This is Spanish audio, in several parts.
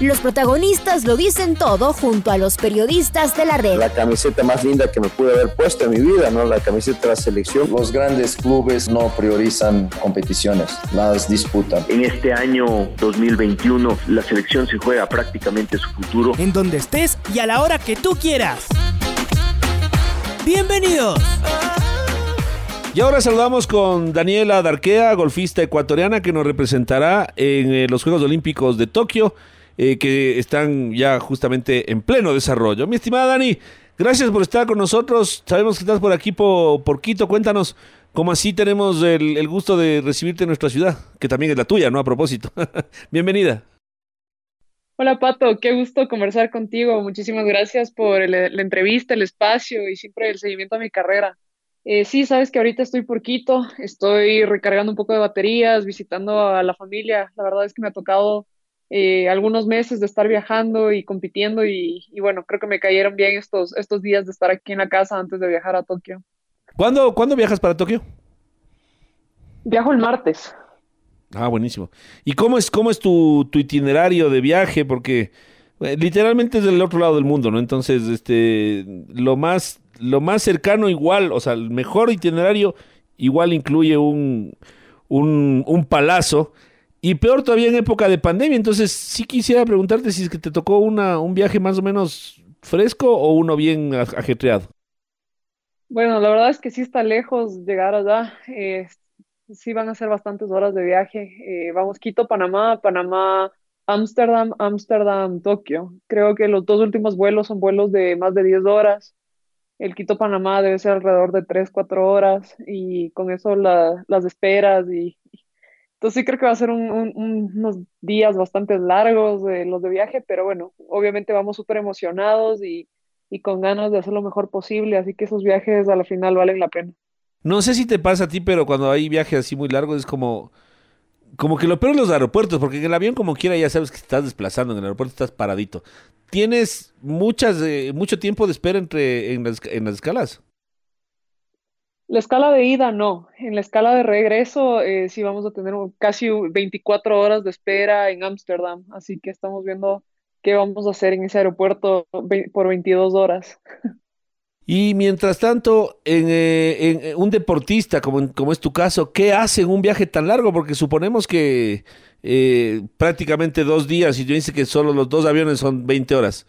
Los protagonistas lo dicen todo junto a los periodistas de la red. la camiseta más linda que me pude haber puesto en mi vida, ¿no? La camiseta de la selección. Los grandes clubes no priorizan competiciones, las disputan. En este año 2021 la selección se juega prácticamente su futuro. En donde estés y a la hora que tú quieras. Bienvenidos. Y ahora saludamos con Daniela Darquea, golfista ecuatoriana que nos representará en eh, los Juegos Olímpicos de Tokio, eh, que están ya justamente en pleno desarrollo. Mi estimada Dani, gracias por estar con nosotros. Sabemos que estás por aquí por, por Quito. Cuéntanos cómo así tenemos el, el gusto de recibirte en nuestra ciudad, que también es la tuya, ¿no? A propósito. Bienvenida. Hola Pato, qué gusto conversar contigo. Muchísimas gracias por la entrevista, el espacio y siempre el seguimiento a mi carrera. Eh, sí, sabes que ahorita estoy por Quito, estoy recargando un poco de baterías, visitando a la familia. La verdad es que me ha tocado eh, algunos meses de estar viajando y compitiendo y, y bueno, creo que me cayeron bien estos, estos días de estar aquí en la casa antes de viajar a Tokio. ¿Cuándo, ¿cuándo viajas para Tokio? Viajo el martes. Ah, buenísimo. ¿Y cómo es, cómo es tu, tu itinerario de viaje? Porque eh, literalmente es del otro lado del mundo, ¿no? Entonces, este, lo más, lo más cercano igual, o sea, el mejor itinerario igual incluye un, un, un palazo. Y peor todavía en época de pandemia. Entonces, sí quisiera preguntarte si es que te tocó una, un viaje más o menos fresco o uno bien aj- ajetreado. Bueno, la verdad es que sí está lejos llegar allá. eh, sí van a ser bastantes horas de viaje. Eh, vamos Quito, Panamá, Panamá, Ámsterdam, Ámsterdam, Tokio. Creo que los dos últimos vuelos son vuelos de más de 10 horas. El Quito-Panamá debe ser alrededor de 3, 4 horas y con eso la- las esperas y entonces sí creo que va a ser un- un- un- unos días bastante largos de los de viaje, pero bueno, obviamente vamos súper emocionados y, y con ganas de hacer lo mejor posible, así que esos viajes a la final valen la pena. No sé si te pasa a ti, pero cuando hay viajes así muy largos es como, como que lo peor es los aeropuertos, porque en el avión como quiera ya sabes que estás desplazando, en el aeropuerto estás paradito. Tienes muchas, eh, mucho tiempo de espera entre en las, en las escalas. La escala de ida no, en la escala de regreso eh, sí vamos a tener casi 24 horas de espera en Ámsterdam, así que estamos viendo qué vamos a hacer en ese aeropuerto por 22 horas. Y mientras tanto, en, eh, en, eh, un deportista, como, como es tu caso, ¿qué hace en un viaje tan largo? Porque suponemos que eh, prácticamente dos días, y yo dice que solo los dos aviones son 20 horas.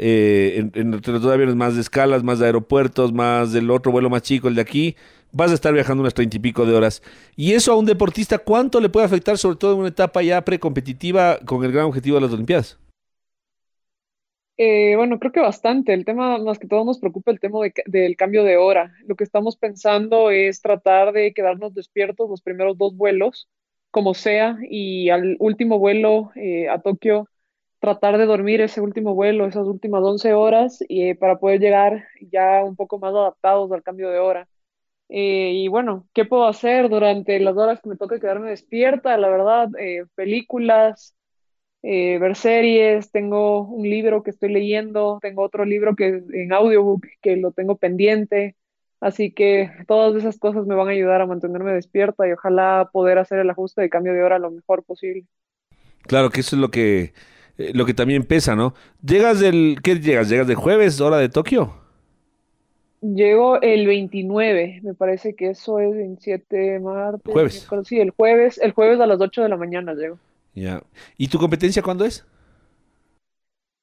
Eh, en- en- los aviones más de escalas, más de aeropuertos, más del otro vuelo más chico, el de aquí, vas a estar viajando unas treinta y pico de horas. Y eso a un deportista, ¿cuánto le puede afectar, sobre todo en una etapa ya precompetitiva con el gran objetivo de las Olimpiadas? Eh, bueno, creo que bastante. El tema, más que todo, nos preocupa el tema del cambio de hora. Lo que estamos pensando es tratar de quedarnos despiertos los primeros dos vuelos, como sea, y al último vuelo eh, a Tokio, tratar de dormir ese último vuelo, esas últimas 11 horas, y, eh, para poder llegar ya un poco más adaptados al cambio de hora. Eh, y bueno, ¿qué puedo hacer durante las horas que me toca quedarme despierta? La verdad, eh, películas ver series, tengo un libro que estoy leyendo, tengo otro libro que en audiobook que lo tengo pendiente, así que todas esas cosas me van a ayudar a mantenerme despierta y ojalá poder hacer el ajuste de cambio de hora lo mejor posible. Claro que eso es lo que, eh, lo que también pesa, ¿no? Llegas del, ¿qué llegas? ¿Llegas de jueves, hora de Tokio? Llego el 29, me parece que eso es 27 martes, Jueves. sí, el jueves, el jueves a las 8 de la mañana llego. Ya. ¿Y tu competencia cuándo es?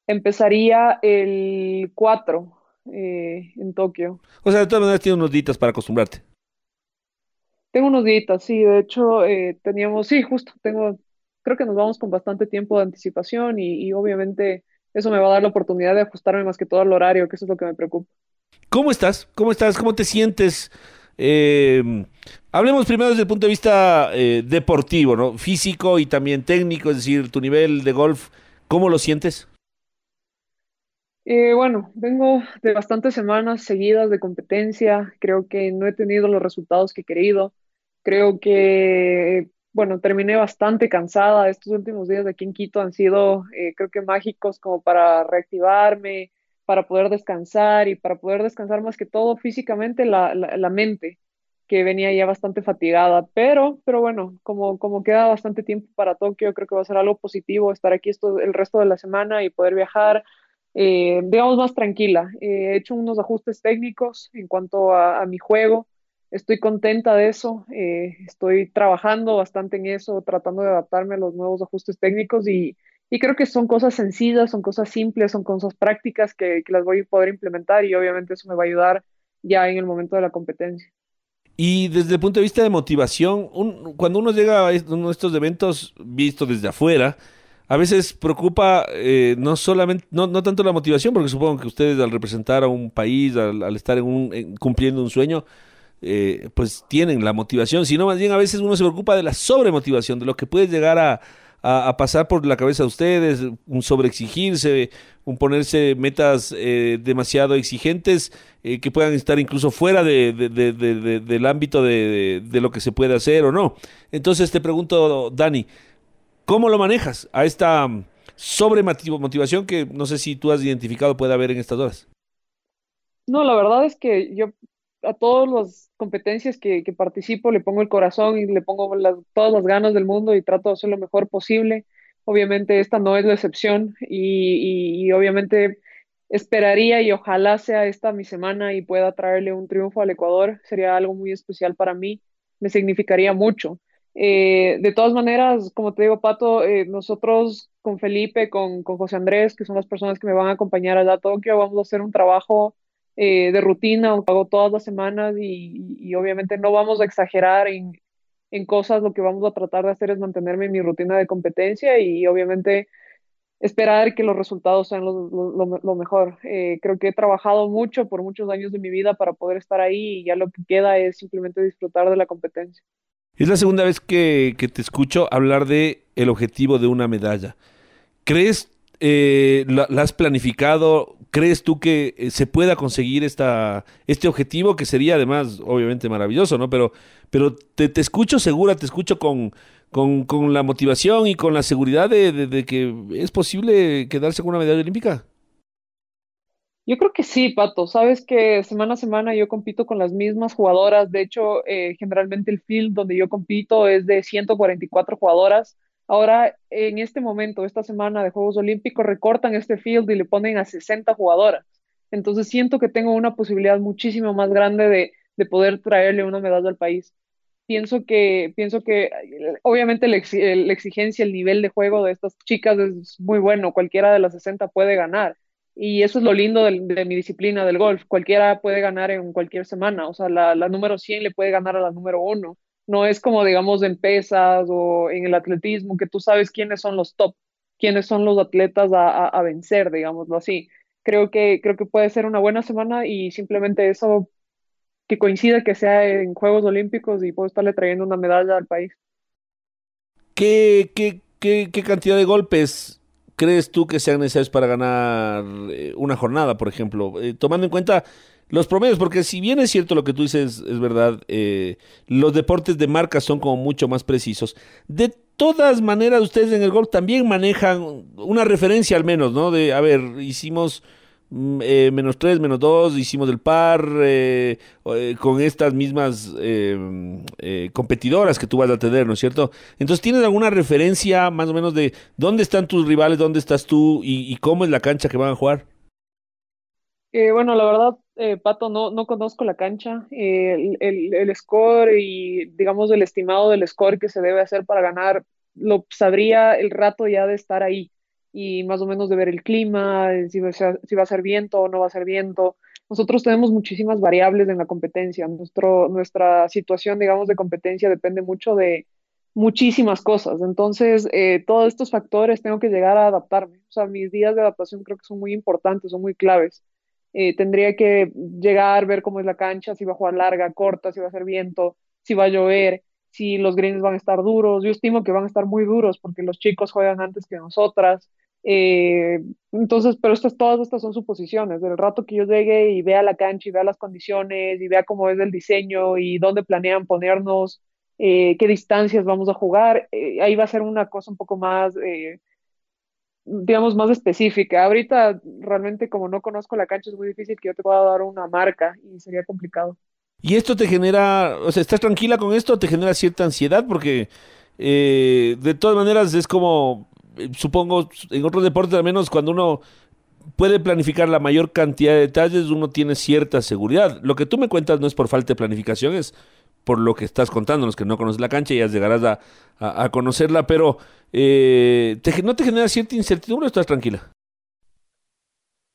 Empezaría el 4 eh, en Tokio. O sea, de todas maneras tienes unos días para acostumbrarte. Tengo unos días, sí, de hecho eh, teníamos, sí, justo, tengo, creo que nos vamos con bastante tiempo de anticipación y, y obviamente eso me va a dar la oportunidad de ajustarme más que todo al horario, que eso es lo que me preocupa. ¿Cómo estás? ¿Cómo estás? ¿Cómo te sientes? Eh, hablemos primero desde el punto de vista eh, deportivo, ¿no? Físico y también técnico, es decir, tu nivel de golf, ¿cómo lo sientes? Eh, bueno, vengo de bastantes semanas seguidas de competencia. Creo que no he tenido los resultados que he querido. Creo que, bueno, terminé bastante cansada. Estos últimos días de aquí en Quito han sido, eh, creo que mágicos como para reactivarme, para poder descansar y para poder descansar más que todo físicamente la, la, mente que venía ya bastante fatigada, pero, pero bueno, como, como queda bastante tiempo para Tokio, creo que va a ser algo positivo estar aquí esto, el resto de la semana y poder viajar, eh, digamos, más tranquila. Eh, he hecho unos ajustes técnicos en cuanto a mi juego, estoy contenta de eso, eh, estoy trabajando bastante en eso, tratando de adaptarme a los nuevos ajustes técnicos y, y creo que son cosas sencillas, son cosas simples, son cosas prácticas que, que las voy a poder implementar y obviamente eso me va a ayudar ya en el momento de la competencia. Y desde el punto de vista de motivación, un, cuando uno llega a uno de estos eventos visto desde afuera, a veces preocupa eh, no solamente, no, no, tanto la motivación, porque supongo que ustedes al representar a un país, al, al estar en un, en, cumpliendo un sueño, eh, pues tienen la motivación, sino más bien a veces uno se preocupa de la sobremotivación, de lo que puede llegar a, pasar por la cabeza de ustedes, un sobreexigirse, un ponerse metas eh, demasiado exigentes eh, que puedan estar incluso fuera de, de, de, del ámbito de, lo que se puede hacer o no. Entonces te pregunto, Dani, ¿cómo lo manejas a esta sobremotivación que no sé si tú has identificado puede haber en estas horas? No, la verdad es que yo a todas las competencias que, que, participo le pongo el corazón y le pongo todas las ganas del mundo y trato de hacer lo mejor posible. Obviamente esta no es la excepción y, y, y obviamente esperaría y ojalá sea esta mi semana y pueda traerle un triunfo al Ecuador. Sería algo muy especial para mí, me significaría mucho. Eh, de todas maneras, como te digo, Pato, eh, nosotros con Felipe, con, con, José Andrés, que son las personas que me van a acompañar allá a Tokio, vamos a hacer un trabajo eh, de rutina, lo hago todas las semanas y, obviamente no vamos a exagerar en, en, cosas, lo que vamos a tratar de hacer es mantenerme en mi rutina de competencia y obviamente esperar que los resultados sean lo, lo, lo mejor. Eh, creo que he trabajado mucho por muchos años de mi vida para poder estar ahí y ya lo que queda es simplemente disfrutar de la competencia. Es la segunda vez que, que te escucho hablar de el objetivo de una medalla. ¿Crees, eh, la, has planificado? ¿Crees tú que eh, se pueda conseguir esta, este objetivo que sería además obviamente maravilloso, ¿no? Pero, pero te, te escucho segura, te escucho con, con, con, la motivación y con la seguridad de, de, de, que es posible quedarse con una medalla olímpica? Yo creo que sí, Pato. Sabes que semana a semana yo compito con las mismas jugadoras. De hecho, eh, generalmente el field donde yo compito es de 144 jugadoras. Ahora, en este momento, esta semana de Juegos Olímpicos, recortan este field y le ponen a 60 jugadoras. Entonces siento que tengo una posibilidad muchísimo más grande de, de poder traerle una medalla al país pienso que, pienso que obviamente la, exigencia, el nivel de juego de estas chicas es muy bueno, cualquiera de las 60 puede ganar. Y eso es lo lindo de, de mi disciplina del golf, cualquiera puede ganar en cualquier semana, o sea, la, la, número 100 le puede ganar a la número 1. No es como, digamos, en pesas o en el atletismo, que tú sabes quiénes son los top, quiénes son los atletas a, a, vencer, digámoslo así. Creo que, creo que puede ser una buena semana y simplemente eso que coincida que sea en Juegos Olímpicos y puedo estarle trayendo una medalla al país. ¿Qué, qué, qué, qué cantidad de golpes crees tú que sean necesarios para ganar eh, una jornada, por ejemplo? Eh, tomando en cuenta los promedios, porque si bien es cierto lo que tú dices, es verdad, eh, los deportes de marca son como mucho más precisos. De todas maneras, ustedes en el golf también manejan una referencia al menos, ¿no? De, a ver, hicimos Mm, eh, menos 3, menos 2, hicimos el par eh, eh, con estas mismas em, eh, competidoras que tú vas a tener, ¿no es cierto? Entonces, ¿tienes alguna referencia más o menos de dónde están tus rivales, dónde estás tú y, y cómo es la cancha que van a jugar? Bueno, la verdad, Pato, no, no conozco la cancha, el, el, el score y digamos el estimado del score que se debe hacer para ganar, lo sabría el rato ya de estar ahí y más o menos de ver el clima, si va, a ser, si va a ser viento o no va a ser viento. Nosotros tenemos muchísimas variables en la competencia. Nuestro, nuestra situación, digamos, de competencia depende mucho de muchísimas cosas. Entonces, eh, todos estos factores tengo que llegar a adaptarme. O sea, mis días de adaptación creo que son muy importantes, son muy claves. Eh, tendría que llegar, ver cómo es la cancha, si va a jugar larga, corta, si va a ser viento, si va a llover, si los greens van a estar duros. Yo estimo que van a estar muy duros porque los chicos juegan antes que nosotras. Eh, entonces, pero estas, todas estas son suposiciones. Del rato que yo llegue y vea la cancha y vea las condiciones y vea cómo es el diseño y dónde planean ponernos, eh, qué distancias vamos a jugar, eh, ahí va a ser una cosa un poco más, digamos, más específica. Ahorita realmente como no conozco la cancha es muy difícil que yo te pueda dar una marca y sería complicado. ¿Y esto te genera, o sea, estás tranquila con esto te genera cierta ansiedad? Porque de todas maneras es como eh, supongo, en otros deportes al menos cuando uno puede planificar la mayor cantidad de detalles, uno tiene cierta seguridad. Lo que tú me cuentas no es por falta de planificación, es por lo que estás contando, los que no conoces la cancha ya llegarás a, conocerla, pero eh, ¿no te genera cierta incertidumbre o estás tranquila?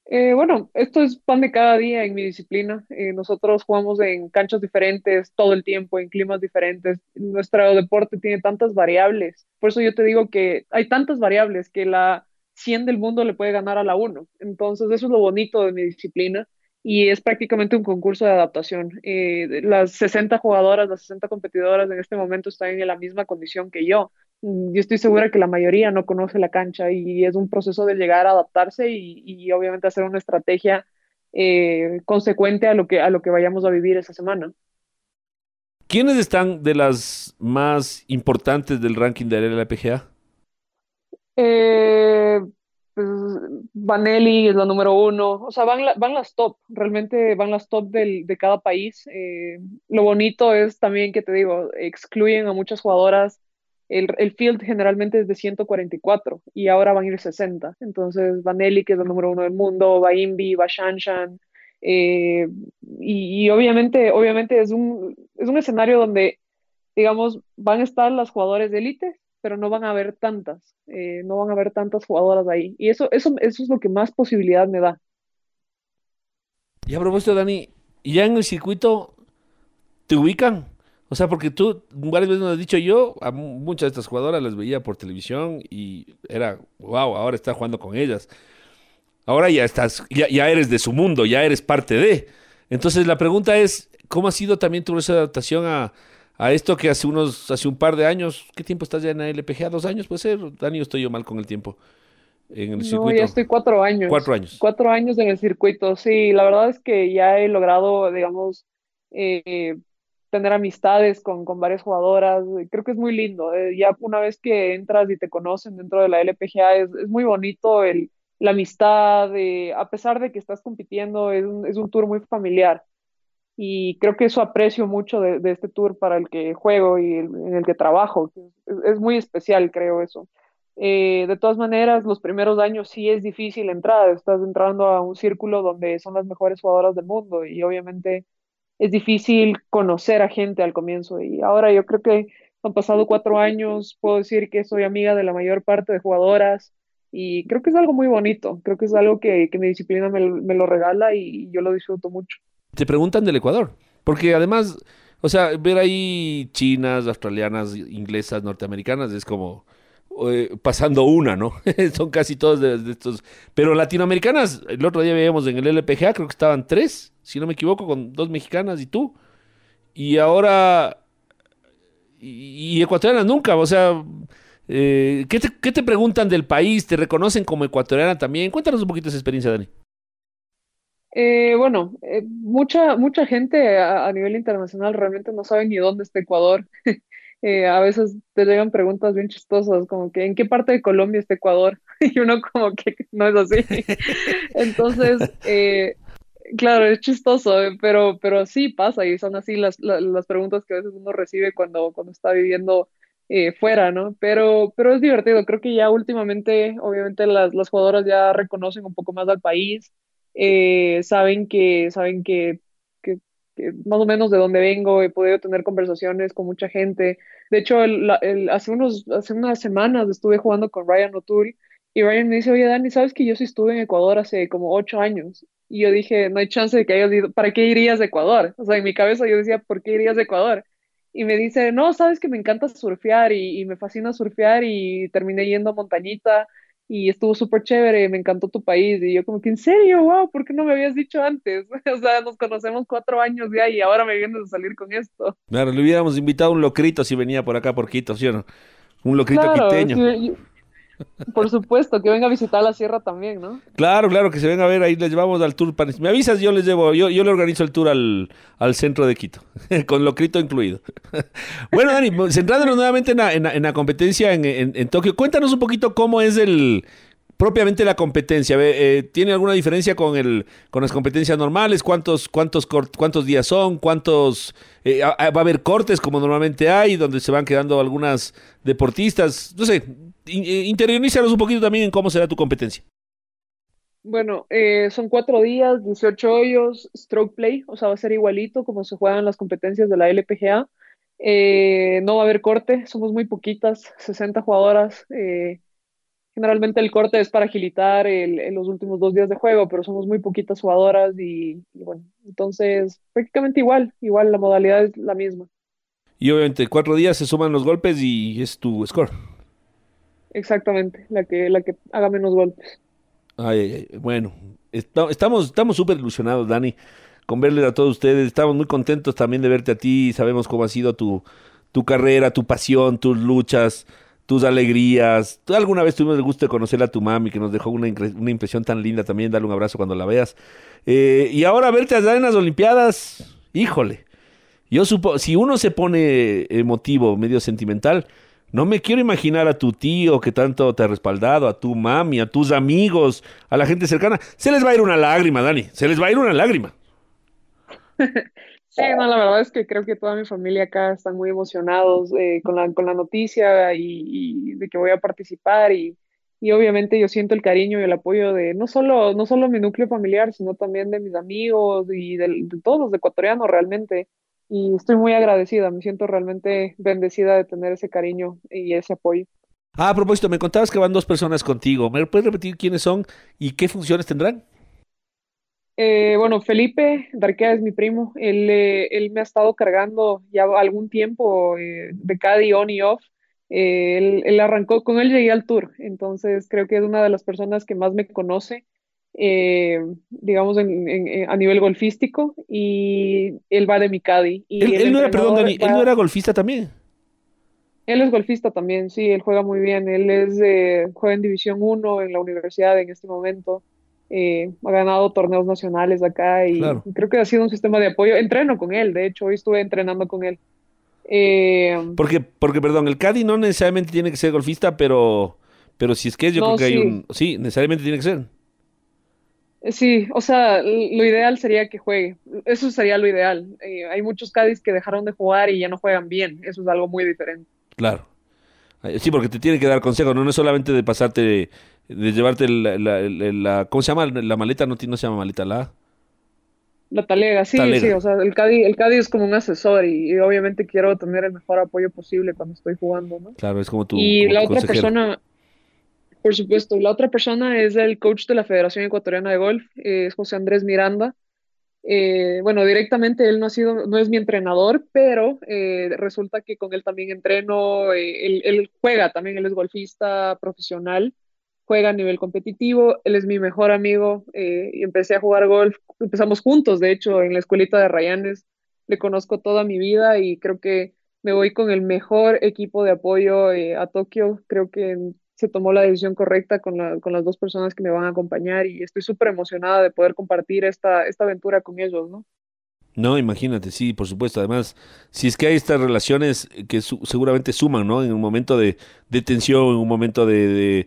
Eh, bueno, esto es pan de cada día en mi disciplina. nosotros jugamos en canchas diferentes todo el tiempo, en climas diferentes. Nuestro deporte tiene tantas variables por eso yo te digo que hay tantas variables que la 100 del mundo le puede ganar a la 1. Entonces, eso es lo bonito de mi disciplina y es prácticamente un concurso de adaptación. Eh, las 60 jugadoras, las 60 competidoras en este momento están en la misma condición que yo. Mm, yo estoy segura que la mayoría no conoce la cancha y es un proceso de llegar a adaptarse y, obviamente hacer una estrategia eh, consecuente a lo, que, a lo que vayamos a vivir esa semana. ¿Quiénes están de las más importantes del ranking de la LPGA? Eh, pues, Vanelli es la número uno, o sea, van, van las top, realmente van las top del, de cada país. Eh, lo bonito es también que te digo, excluyen a muchas jugadoras. El, el, field generalmente es de 144 y ahora van a ir 60. Entonces, Vanelli, que es la número uno del mundo, va Invi, va Shanshan, eh, y, obviamente, obviamente es un, es un escenario donde, digamos, van a estar las jugadores de élite, pero no van a haber tantas, eh, no van a haber tantas jugadoras ahí. Y eso, eso, eso es lo que más posibilidad me da. Y a propósito, Dani, ya en el circuito te ubican. O sea, porque tú varias veces nos has dicho yo, a muchas de estas jugadoras las veía por televisión y era, wow, ahora está jugando con ellas. Ahora ya estás, ya, ya eres de su mundo, ya eres parte de. Entonces la pregunta es, ¿cómo ha sido también tu adaptación a, a esto que hace unos, hace un par de años, ¿qué tiempo estás ya en la LPGA? ¿Dos años puede ser? Dani, estoy yo mal con el tiempo. En el circuito. No, ya estoy cuatro años. Cuatro años. Cuatro años en el circuito, sí. La verdad es que ya he logrado, digamos, eh, tener amistades con, con, varias jugadoras. Creo que es muy lindo. Eh, ya una vez que entras y te conocen dentro de la LPGA, es, es muy bonito el, la amistad, a pesar de que estás compitiendo, es un, es un, tour muy familiar. Y creo que eso aprecio mucho de, de este tour para el que juego y en el que trabajo. Es, es muy especial, creo eso. Eh, de todas maneras, los primeros años sí es difícil entrar. Estás entrando a un círculo donde son las mejores jugadoras del mundo y obviamente es difícil conocer a gente al comienzo. Y ahora yo creo que han pasado cuatro años, puedo decir que soy amiga de la mayor parte de jugadoras y creo que es algo muy bonito, creo que es algo que, mi disciplina me, me, lo regala y yo lo disfruto mucho. Te preguntan del Ecuador, porque además, o sea, ver ahí chinas, australianas, inglesas, norteamericanas es como eh, pasando una, ¿no? Son casi todos de, estos. Pero latinoamericanas, el otro día veíamos en el LPGA, creo que estaban tres, si no me equivoco, con dos mexicanas y tú. Y ahora... Y, ecuatorianas nunca, o sea eh, ¿qué, te, preguntan del país? ¿Te reconocen como ecuatoriana también? Cuéntanos un poquito esa experiencia, Dani. Eh, bueno, eh, mucha, mucha gente a, nivel internacional realmente no sabe ni dónde está Ecuador. a veces te llegan preguntas bien chistosas, como que ¿en qué parte de Colombia está Ecuador? y uno como que no es así. Entonces, claro, es chistoso, pero, pero sí pasa y son así las, las, preguntas que a veces uno recibe cuando, cuando está viviendo eh, fuera, ¿no? Pero, pero es divertido. Creo que ya últimamente, obviamente, las, las jugadoras ya reconocen un poco más al país, eh, saben que, saben que, que, más o menos de dónde vengo, he podido tener conversaciones con mucha gente. De hecho, hace, unos, hace unas semanas estuve jugando con Ryan O'Toole y Ryan me dice, oye, Dani, ¿sabes que yo sí estuve en Ecuador hace como ocho años? Y yo dije, no hay chance de que hayas ido, ¿para qué irías a Ecuador? O sea, en mi cabeza yo decía, ¿por qué irías a Ecuador? y me dice, no, sabes que me encanta surfear y, me fascina surfear y terminé yendo a montañita y estuvo súper chévere, me encantó tu país. Y yo como que, ¿en serio? Wow, ¿por qué no me habías dicho antes? o sea, nos conocemos cuatro años ya y ahora me vienes a salir con esto. Claro, le hubiéramos invitado un locrito si venía por acá por Quito, ¿sí o no? Un locrito quiteño. Por supuesto, que venga a visitar la sierra también, ¿no? Claro, claro, que se venga a ver, ahí les llevamos al tour. Me avisas, yo les llevo, yo, yo le organizo el tour al, al centro de Quito, con lo crito incluido. bueno, Dani, centrándonos nuevamente en la, en la, competencia en, en, Tokio, cuéntanos un poquito cómo es el propiamente la competencia. Eh, ¿Tiene alguna diferencia con el con las competencias normales? ¿Cuántos cuántos cuántos días son? ¿Cuántos eh, va a haber cortes como normalmente hay donde se van quedando algunas deportistas? No sé, eh, interiorízanos un poquito también en cómo será tu competencia. Bueno, son cuatro días, 18 hoyos, stroke play, o sea, va a ser igualito como se juegan las competencias de la LPGA. no va a haber corte, somos muy poquitas, 60 jugadoras. Generalmente el corte es para agilitar en los últimos dos días de juego, pero somos muy poquitas jugadoras y, bueno, entonces prácticamente igual, igual la modalidad es la misma. Y obviamente cuatro días se suman los golpes y es tu score. Exactamente, la que, la que haga menos golpes. Ay, ay, bueno, estamos estamos súper ilusionados, Dani, con verles a todos ustedes. Estamos muy contentos también de verte a ti. Sabemos cómo ha sido tu, tu carrera, tu pasión, tus luchas tus alegrías. ¿Tú alguna vez tuvimos el gusto de conocer a tu mami, que nos dejó una, una impresión tan linda también, darle un abrazo cuando la veas. Eh, y ahora verte allá en las Olimpiadas, híjole. Yo supo, si uno se pone emotivo, medio sentimental, no me quiero imaginar a tu tío que tanto te ha respaldado, a tu mami, a tus amigos, a la gente cercana. Se les va a ir una lágrima, Dani. Se les va a ir una lágrima. Sí, no, la verdad es que creo que toda mi familia acá están muy emocionados eh, con, la, con la noticia y, de que voy a participar y, y, obviamente yo siento el cariño y el apoyo de no solo, no solo mi núcleo familiar, sino también de mis amigos y de, todos los ecuatorianos realmente. Y estoy muy agradecida, me siento realmente bendecida de tener ese cariño y ese apoyo. Ah, a propósito, me contabas que van dos personas contigo. ¿Me puedes repetir quiénes son y qué funciones tendrán? Eh, bueno, Felipe Darquea es mi primo. Él, eh, él, me ha estado cargando ya algún tiempo eh, de Caddy on y off. Él, él, arrancó, con él llegué al tour, entonces creo que es una de las personas que más me conoce, digamos, a nivel golfístico, y él va de mi Caddy. Y él, no era, perdón, Dani, él no era golfista también. Él es golfista también, sí, él juega muy bien. Él es, juega en División 1 en la universidad en este momento. Eh, ha ganado torneos nacionales acá y creo que ha sido un sistema de apoyo. Entreno con él, de hecho, hoy estuve entrenando con él. Eh, porque, porque, perdón, el Caddy no necesariamente tiene que ser golfista, pero, pero si es que es, yo creo que hay un... Sí, necesariamente tiene que ser. Eh, sí, o sea, lo ideal sería que juegue. Eso sería lo ideal. hay muchos Cádiz que dejaron de jugar y ya no juegan bien. Eso es algo muy diferente. Claro. Sí, porque te tiene que dar consejos, no, no es solamente de pasarte de llevarte la, la, ¿cómo se llama? La maleta no, no se llama maleta, la... La talega, sí, sí, o sea, el Cádiz, el es como un asesor y, obviamente quiero tener el mejor apoyo posible cuando estoy jugando, ¿no? Claro, es como tú. Y la otra persona, por supuesto, la otra persona es el coach de la Federación Ecuatoriana de Golf, es José Andrés Miranda. Eh, bueno, directamente él no ha sido, no es mi entrenador, pero eh, resulta que con él también entreno, eh, él, él, juega también, él es golfista profesional juega a nivel competitivo, él es mi mejor amigo eh, y empecé a jugar golf, empezamos juntos, de hecho, en la escuelita de Rayanes, le conozco toda mi vida y creo que me voy con el mejor equipo de apoyo a Tokio, creo que se tomó la decisión correcta con, con, las dos personas que me van a acompañar y estoy súper emocionada de poder compartir esta, esta aventura con ellos, ¿no? No, imagínate, sí, por supuesto. Además, si es que hay estas relaciones que seguramente suman, ¿no? En un momento de, tensión, en un momento de,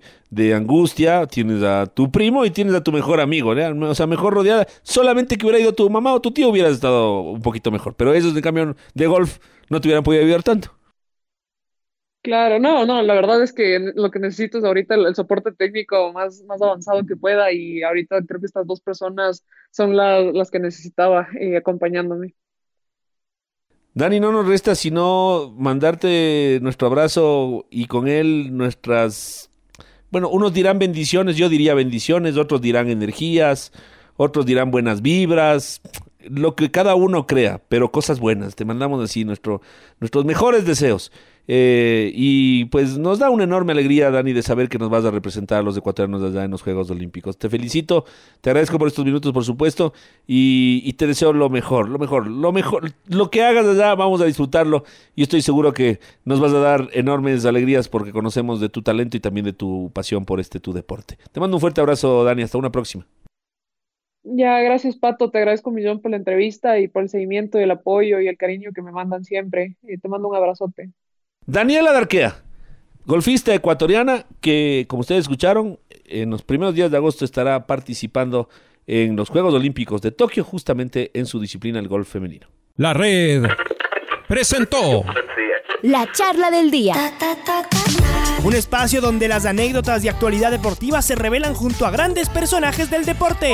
angustia, tienes a tu primo y tienes a tu mejor amigo. O sea, mejor rodeada. Solamente que hubiera ido tu mamá o tu tío hubieras estado un poquito mejor. Pero esos de cambio de golf no te hubieran podido ayudar tanto. Claro, no, no, la verdad es que lo que necesito es ahorita el, soporte técnico más, más avanzado que pueda y ahorita creo que estas dos personas son las que necesitaba eh, acompañándome. Dani, no nos resta sino mandarte nuestro abrazo y con él nuestras, bueno, unos dirán bendiciones, yo diría bendiciones, otros dirán energías, otros dirán buenas vibras, lo que cada uno crea, pero cosas buenas. Te mandamos así nuestro, nuestros mejores deseos. Eh, y pues nos da una enorme alegría, Dani, de saber que nos vas a representar a los ecuatorianos allá en los Juegos Olímpicos. Te felicito, te agradezco por estos minutos, por supuesto, y, te deseo lo mejor, lo mejor, lo mejor. Lo que hagas allá, vamos a disfrutarlo y estoy seguro que nos vas a dar enormes alegrías porque conocemos de tu talento y también de tu pasión por este tu deporte. Te mando un fuerte abrazo, Dani, hasta una próxima. Ya, gracias Pato, te agradezco un millón por la entrevista y por el seguimiento y el apoyo y el cariño que me mandan siempre. Y te mando un abrazote. Daniela Darquea, golfista ecuatoriana que, como ustedes escucharon, en los primeros días de agosto estará participando en los Juegos Olímpicos de Tokio, justamente en su disciplina, el golf femenino. La red presentó la charla del día. Un espacio donde las anécdotas de actualidad deportiva se revelan junto a grandes personajes del deporte.